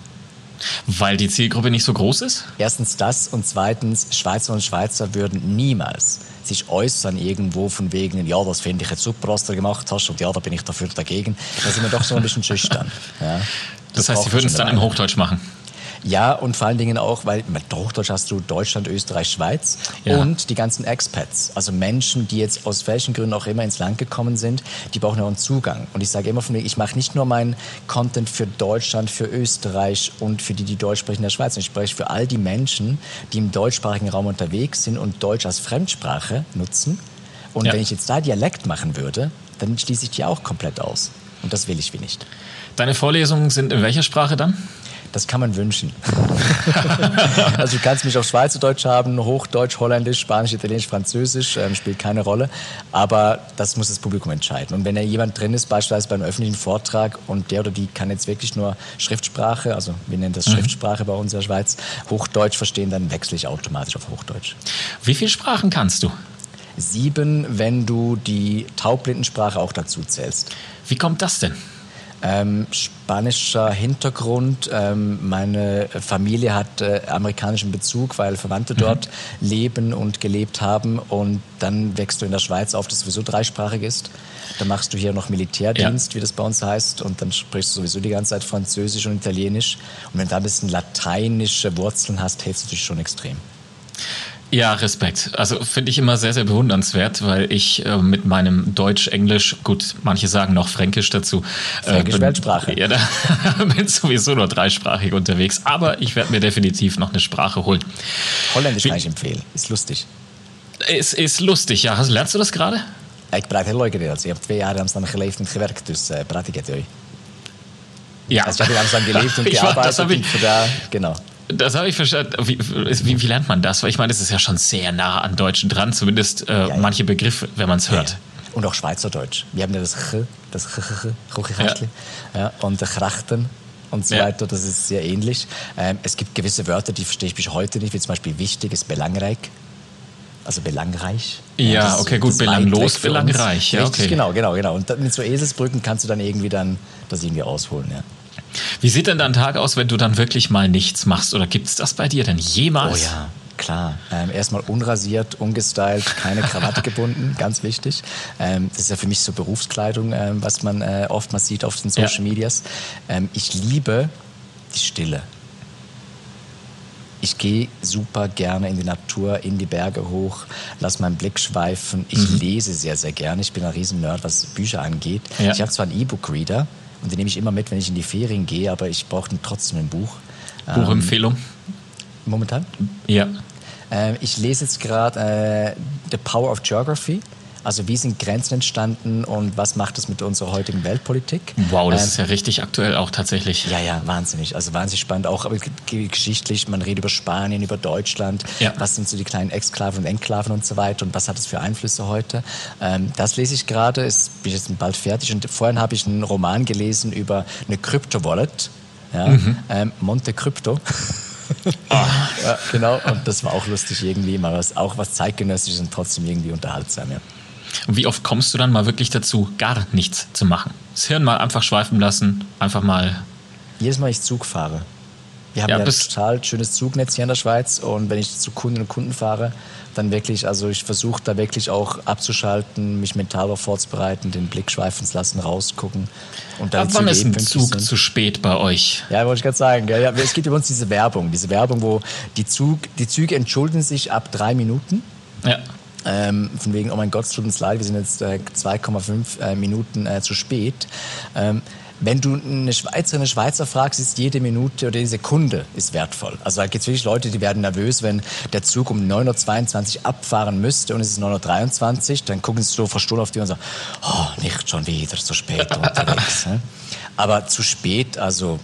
Weil die Zielgruppe nicht so groß ist? Erstens das und zweitens, Schweizer und Schweizer würden niemals sich äußern irgendwo von wegen, ja, das finde ich jetzt super, was du gemacht hast und ja, da bin ich dafür dagegen. Da sind wir doch so ein bisschen schüchtern. <laughs> Ja. Das, heißt, braucht sie würden es dann im. Hochdeutsch machen. Ja, und vor allen Dingen auch, weil mit Hochdeutsch hast du Deutschland, Österreich, Schweiz Ja. und die ganzen Expats, also Menschen, die jetzt aus welchen Gründen auch immer ins Land gekommen sind, die brauchen ja auch einen Zugang. Und ich sage immer von mir, ich mache nicht nur meinen Content für Deutschland, für Österreich und für die, die Deutsch sprechen in der Schweiz. Ich spreche für all die Menschen, die im deutschsprachigen Raum unterwegs sind und Deutsch als Fremdsprache nutzen. Und Ja. wenn ich jetzt da Dialekt machen würde, dann schließe ich die auch komplett aus. Und das will ich wie nicht. Deine Vorlesungen sind in welcher Sprache dann? Das kann man wünschen. <laughs> also du kannst mich auf Schweizerdeutsch haben, Hochdeutsch, Holländisch, Spanisch, Italienisch, Französisch, ähm, spielt keine Rolle. Aber das muss das Publikum entscheiden. Und wenn da jemand drin ist, beispielsweise beim öffentlichen Vortrag und der oder die kann jetzt wirklich nur Schriftsprache, also wir nennen das Schriftsprache bei uns in der Schweiz, Hochdeutsch verstehen, dann wechsle ich automatisch auf Hochdeutsch. Wie viele Sprachen kannst du? Sieben, wenn du die Taublindensprache auch dazu zählst. Wie kommt das denn? Ähm, spanischer Hintergrund. Ähm, meine Familie hat äh, amerikanischen Bezug, weil Verwandte dort leben und gelebt haben. Und dann wächst du in der Schweiz auf, das sowieso dreisprachig ist. Dann machst du hier noch Militärdienst, wie das bei uns heißt. Und dann sprichst du sowieso die ganze Zeit Französisch und Italienisch. Und wenn du da ein bisschen lateinische Wurzeln hast, hilft es natürlich schon extrem. Ja, Respekt. Also finde ich immer sehr, sehr bewundernswert, weil ich äh, mit meinem Deutsch, Englisch, gut, manche sagen noch Fränkisch dazu. äh, Fränkisch bin- Weltsprache. Ja, da <laughs> bin sowieso nur dreisprachig unterwegs. Aber ich werde mir definitiv noch eine Sprache holen. Holländisch Wie- kann ich empfehlen. Ist lustig. Es ist lustig, ja. Hast- Lernst du das gerade? Ik praat heel leuk Nederlands. Ik heb twee jaar in Amsterdam geleefd en gewerkt, dus uh, praat ik het hoor. Ja. Also ich habe in Amsterdam gelebt und <laughs> Ich war- das gearbeitet. hab ich- und da, genau. Das habe ich verstanden. Wie, wie, wie lernt man das? Weil ich meine, das ist ja schon sehr nah an Deutschen dran, zumindest äh, ja. manche Begriffe, wenn man es hört. Und auch Schweizerdeutsch. Wir haben ja das Ch, das Ch, Ch, Ch, Ch, ja. und der Krachten und so Ja. weiter. Das ist sehr ähnlich. Ähm, es gibt gewisse Wörter, die verstehe ich bis heute nicht, wie zum Beispiel wichtig ist belangreich. Also belangreich. Ja, das okay, gut, belanglos, belangreich, ja, Richtig, okay. genau, genau, genau. Und mit so Eselsbrücken kannst du dann irgendwie dann das irgendwie ausholen, ja. Wie sieht denn dein Tag aus, wenn du dann wirklich mal nichts machst? Oder gibt es das bei dir denn Oh jemals? ja, klar. Ähm, erstmal unrasiert, ungestylt, keine Krawatte <laughs> gebunden, ganz wichtig. Ähm, das ist ja für mich so Berufskleidung, ähm, was man äh, oftmals sieht auf den Social Ja. Medias. Ähm, ich liebe die Stille. Ich gehe super gerne in die Natur, in die Berge hoch, lass meinen Blick schweifen. Ich Mhm. lese sehr, sehr gerne. Ich bin ein Riesen-Nerd, was Bücher angeht. Ja. Ich habe zwar einen E-Book-Reader und den nehme ich immer mit, wenn ich in die Ferien gehe, aber ich brauche trotzdem ein Buch. Ähm, Buchempfehlung? momentan? Ja. Ähm, ich lese jetzt gerade äh, The Power of Geography. Also wie sind Grenzen entstanden und was macht das mit unserer heutigen Weltpolitik? Wow, das Ähm, ist ja richtig aktuell auch tatsächlich. ja, ja, wahnsinnig. Also wahnsinnig spannend. Auch geschichtlich, man redet über Spanien, über Deutschland. Ja. Was sind so die kleinen Exklaven und Enklaven und so weiter und was hat es für Einflüsse heute? Ähm, das lese ich gerade, ist, bin jetzt bald fertig. Und vorhin habe ich einen Roman gelesen über eine Crypto-Wallet. Ja, Mhm. ähm, Monte Crypto. Ah. <laughs> ja, genau. Und das war auch lustig irgendwie, mal was, auch was zeitgenössisches und trotzdem irgendwie unterhaltsam. Ja. Und wie oft kommst du dann mal wirklich dazu, gar nichts zu machen? Das Hirn mal einfach schweifen lassen, einfach mal. Jedes Mal, ich Zug fahre. Wir haben Ja, ja, ein total schönes Zugnetz hier in der Schweiz und wenn ich zu Kunden und Kunden fahre, dann wirklich, also ich versuche da wirklich auch abzuschalten, mich mental darauf vorzubereiten, den Blick schweifen zu lassen, rausgucken. Und dann Ab wann ist ein Zug sind. zu spät bei euch? Ja, wollte ich gerade sagen. Ja, es gibt über uns diese Werbung, diese Werbung, wo die, Zug, die Züge entschuldigen sich ab drei Minuten. Ja. Ähm, von wegen, oh mein Gott, es tut uns leid, wir sind jetzt äh, 2,5 äh, Minuten äh, zu spät. Ähm, wenn du eine Schweizerin, eine Schweizer fragst, ist jede Minute oder jede Sekunde ist wertvoll. Also da gibt es wirklich Leute, die werden nervös, wenn der Zug um 9.22 Uhr abfahren müsste und es ist 9.23 Uhr, dann gucken sie so verstohlen auf die und sagen, oh, nicht schon wieder so spät unterwegs. <laughs> ne? Aber zu spät, also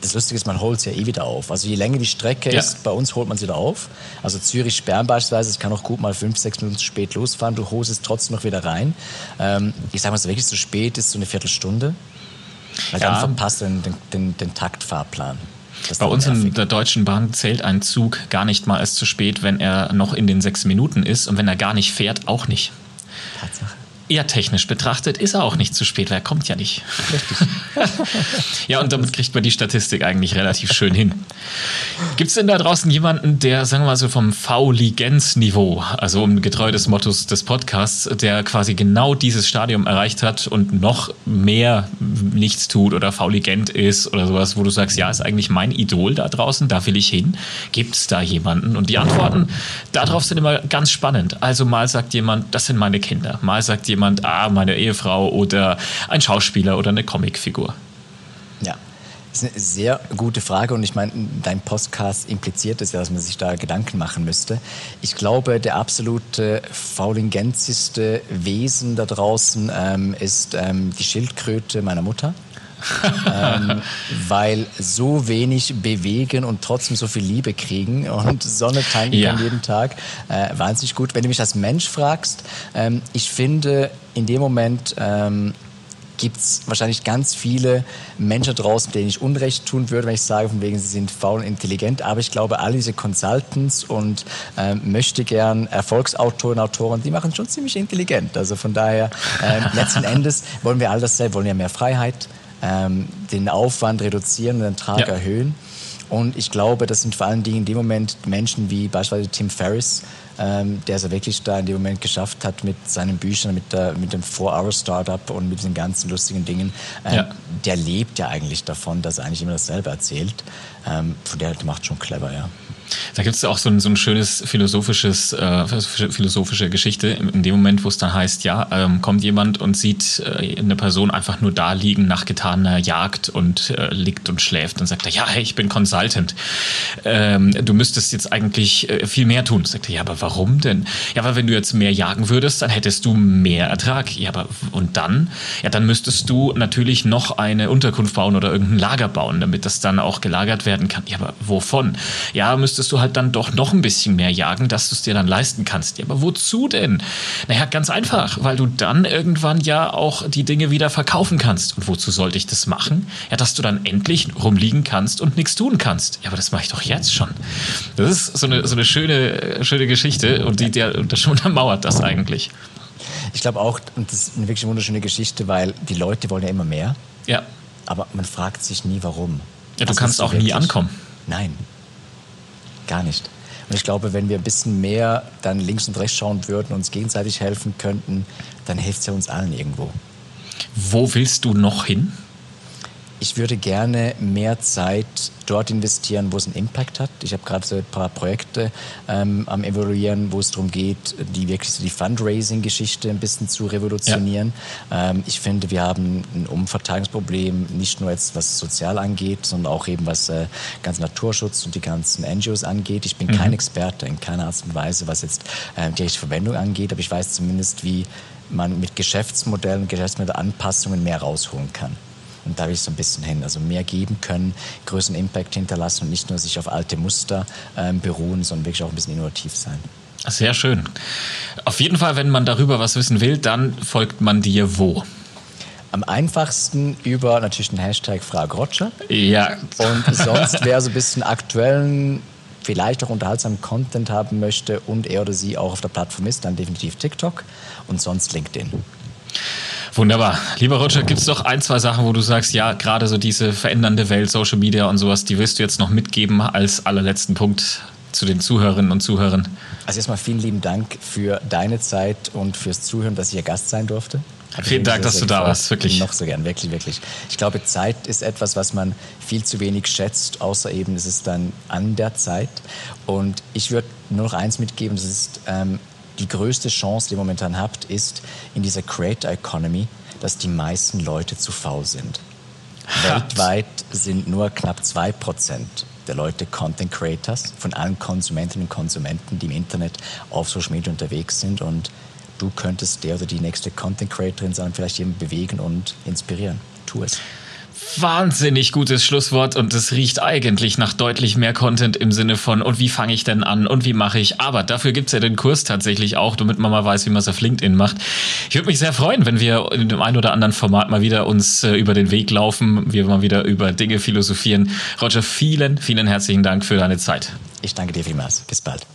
das Lustige ist, man holt es ja eh wieder auf. Also je länger die Strecke ja. ist, bei uns holt man es wieder auf. Also Zürich-Sperren beispielsweise, es kann auch gut mal fünf, sechs Minuten zu spät losfahren, du holst es trotzdem noch wieder rein. Ähm, ich sage mal, so wirklich zu spät ist so eine Viertelstunde. Weil ja. dann verpasst du den, den, den, den Taktfahrplan. Bei uns in der Deutschen Bahn zählt ein Zug gar nicht mal als zu spät, wenn er noch in den sechs Minuten ist und wenn er gar nicht fährt, auch nicht. Tatsache eher technisch betrachtet ist er auch nicht zu spät, weil er kommt ja nicht. <laughs> Ja, und damit kriegt man die Statistik eigentlich relativ schön hin. Gibt es denn da draußen jemanden, der, sagen wir mal so vom Fauligenz-Niveau, also um getreu des Mottos des Podcasts, der quasi genau dieses Stadium erreicht hat und noch mehr nichts tut oder fauligent ist oder sowas, wo du sagst, ja, ist eigentlich mein Idol da draußen, da will ich hin. Gibt es da jemanden? Und die Antworten darauf sind immer ganz spannend. Also mal sagt jemand, das sind meine Kinder. Mal sagt jemand, jemand, ah, meine Ehefrau oder ein Schauspieler oder eine Comicfigur? Ja, das ist eine sehr gute Frage und ich meine, dein Podcast impliziert es ja, dass man sich da Gedanken machen müsste. Ich glaube, der absolute faulingenzigste Wesen da draußen ähm, ist ähm, die Schildkröte meiner Mutter. Ähm, weil so wenig bewegen und trotzdem so viel Liebe kriegen und Sonne tanken ja. kann jeden Tag. Äh, wahnsinnig gut. Wenn du mich als Mensch fragst, ähm, ich finde in dem Moment ähm, gibt es wahrscheinlich ganz viele Menschen draußen, denen ich Unrecht tun würde, wenn ich sage, von wegen sie sind faul und intelligent. Aber ich glaube, all diese Consultants und ähm, möchte gern Erfolgsautoren, Autoren, die machen schon ziemlich intelligent. Also von daher, ähm, letzten <laughs> Endes wollen wir all das selber, wollen ja mehr Freiheit, ähm, den Aufwand reduzieren und den Trag ja. erhöhen. Und ich glaube, das sind vor allen Dingen in dem Moment Menschen wie beispielsweise Tim Ferriss, ähm, der es ja wirklich da in dem Moment geschafft hat mit seinen Büchern, mit, der, mit dem Four-Hour-Startup und mit diesen ganzen lustigen Dingen. Ähm, ja. Der lebt ja eigentlich davon, dass er eigentlich immer dasselbe erzählt. Ähm, von der macht schon clever, ja. Da gibt es auch so ein, so ein schönes philosophisches, äh, philosophische Geschichte in dem Moment, wo es dann heißt, ja, ähm, kommt jemand und sieht äh, eine Person einfach nur da liegen nach getaner Jagd und äh, liegt und schläft. Dann sagt er, ja, hey, ich bin Consultant. Ähm, du müsstest jetzt eigentlich äh, viel mehr tun. Sagt er, ja, aber warum denn? Ja, weil wenn du jetzt mehr jagen würdest, dann hättest du mehr Ertrag. Ja, aber und dann? Ja, dann müsstest du natürlich noch eine Unterkunft bauen oder irgendein Lager bauen, damit das dann auch gelagert werden kann. Ja, aber wovon? Ja, müsstest müsstest du halt dann doch noch ein bisschen mehr jagen, dass du es dir dann leisten kannst. Ja, aber wozu denn? Naja, ganz einfach, weil du dann irgendwann ja auch die Dinge wieder verkaufen kannst. Und wozu sollte ich das machen? Ja, dass du dann endlich rumliegen kannst und nichts tun kannst. Ja, aber das mache ich doch jetzt schon. Das ist so eine, so eine schöne, schöne Geschichte und die, der, das untermauert das eigentlich. Ich glaube auch, und das ist eine wirklich wunderschöne Geschichte, weil die Leute wollen ja immer mehr. Ja. Aber man fragt sich nie, warum. Ja, du Was kannst auch nie ankommen. Nein, Gar nicht. Und ich glaube, wenn wir ein bisschen mehr dann links und rechts schauen würden, uns gegenseitig helfen könnten, dann hilft es ja uns allen irgendwo. Wo willst du noch hin? Ich würde gerne mehr Zeit dort investieren, wo es einen Impact hat. Ich habe gerade so ein paar Projekte ähm, am Evaluieren, wo es darum geht, die wirklich so die Fundraising-Geschichte ein bisschen zu revolutionieren. Ja. Ähm, ich finde, wir haben ein Umverteilungsproblem, nicht nur jetzt was sozial angeht, sondern auch eben was äh, ganz Naturschutz und die ganzen NGOs angeht. Ich bin mhm. kein Experte in keiner Art und Weise, was jetzt äh, die richtige Verwendung angeht, aber ich weiß zumindest, wie man mit Geschäftsmodellen und Geschäftsmodellanpassungen mehr rausholen kann. Und da will ich so ein bisschen hin. Also mehr geben können, größeren Impact hinterlassen und nicht nur sich auf alte Muster ähm, beruhen, sondern wirklich auch ein bisschen innovativ sein. Sehr schön. Auf jeden Fall, wenn man darüber was wissen will, dann folgt man dir wo? Am einfachsten über natürlich den Hashtag Frag Roger. Ja. Und sonst, wer so ein bisschen aktuellen, vielleicht auch unterhaltsamen Content haben möchte und er oder sie auch auf der Plattform ist, dann definitiv TikTok und sonst LinkedIn. Wunderbar. Lieber Roger, gibt es doch ein, zwei Sachen, wo du sagst, ja, gerade so diese verändernde Welt, Social Media und sowas, die willst du jetzt noch mitgeben als allerletzten Punkt zu den Zuhörerinnen und Zuhörern? Also erstmal vielen lieben Dank für deine Zeit und fürs Zuhören, dass ich hier Gast sein durfte. Hat Vielen Dank, dass du da warst, wirklich. Noch so gern, wirklich, wirklich. Ich glaube, Zeit ist etwas, was man viel zu wenig schätzt, außer eben, es ist dann an der Zeit. Und ich würde nur noch eins mitgeben, das ist, ähm, die größte Chance, die ihr momentan habt, ist in dieser Creator Economy, dass die meisten Leute zu faul sind. Weltweit sind nur knapp 2% der Leute Content Creators von allen Konsumentinnen und Konsumenten, die im Internet auf Social Media unterwegs sind. Und du könntest der oder die nächste Content Creatorin sein, vielleicht jemanden bewegen und inspirieren. Tu es. Wahnsinnig gutes Schlusswort und es riecht eigentlich nach deutlich mehr Content im Sinne von, und wie fange ich denn an und wie mache ich? Aber dafür gibt es ja den Kurs tatsächlich auch, damit man mal weiß, wie man es auf LinkedIn macht. Ich würde mich sehr freuen, wenn wir in dem einen oder anderen Format mal wieder uns äh, über den Weg laufen, wir mal wieder über Dinge philosophieren. Roger, vielen, vielen herzlichen Dank für deine Zeit. Ich danke dir vielmals. Bis bald.